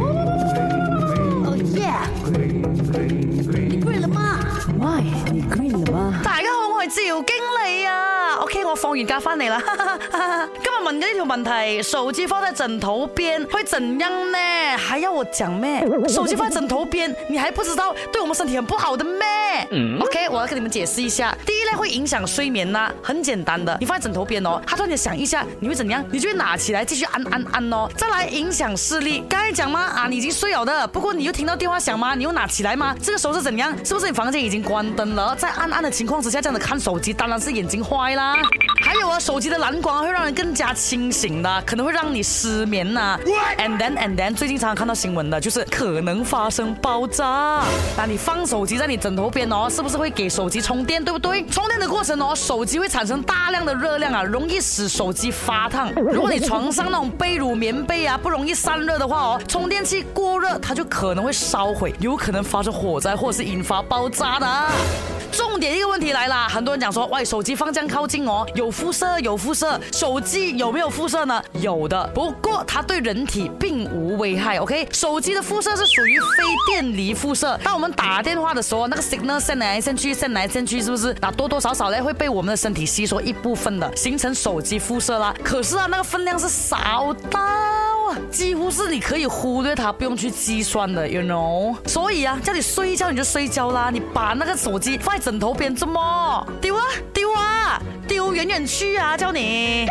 哦耶！你 green 了吗？My，你 green 了吗？大家好，我系赵经理啊？啊，OK，我放完假翻嚟啦，哈哈哈哈哈。今日问嘅呢条问题，手机放在枕头边会怎样呢？还要我讲咩？手机放枕头边，你还不知道对我们身体很不好的咩？OK，嗯我要跟你们解释一下。第一呢，会影响睡眠啦，很简单的，你放在枕头边哦。突然你想一下，你会怎样？你会拿起来继续按按按哦。再来影响视力，该讲吗？啊，你已经睡了的，不过你又听到电话响吗？你又拿起来吗？这个时候是怎样？是不是你房间已经关灯了，在暗暗的情况之下，这样子看手机，当然是眼睛坏。啦，还有啊，手机的蓝光会让人更加清醒的，可能会让你失眠呐。And then and then，最近常常看到新闻的，就是可能发生爆炸。那你放手机在你枕头边哦，是不是会给手机充电？对不对？充电的过程哦，手机会产生大量的热量啊，容易使手机发烫。如果你床上那种被褥、棉被啊，不容易散热的话哦，充电器过热，它就可能会烧毁，有可能发生火灾或者是引发爆炸的。重点一个问题来了，很多人讲说，喂，手机放这样靠。镜哦，有辐射，有辐射。手机有没有辐射呢？有的，不过它对人体并无危害。OK，手机的辐射是属于非电离辐射。当我们打电话的时候，那个 signal 送来送去，送来送去，是不是？那多多少少呢会被我们的身体吸收一部分的，形成手机辐射啦。可是啊，那个分量是少的。几乎是你可以忽略它，不用去计算的，you know。所以啊，叫你睡觉你就睡觉啦，你把那个手机放在枕头边，这么丢啊丢啊丢远远去啊，叫你。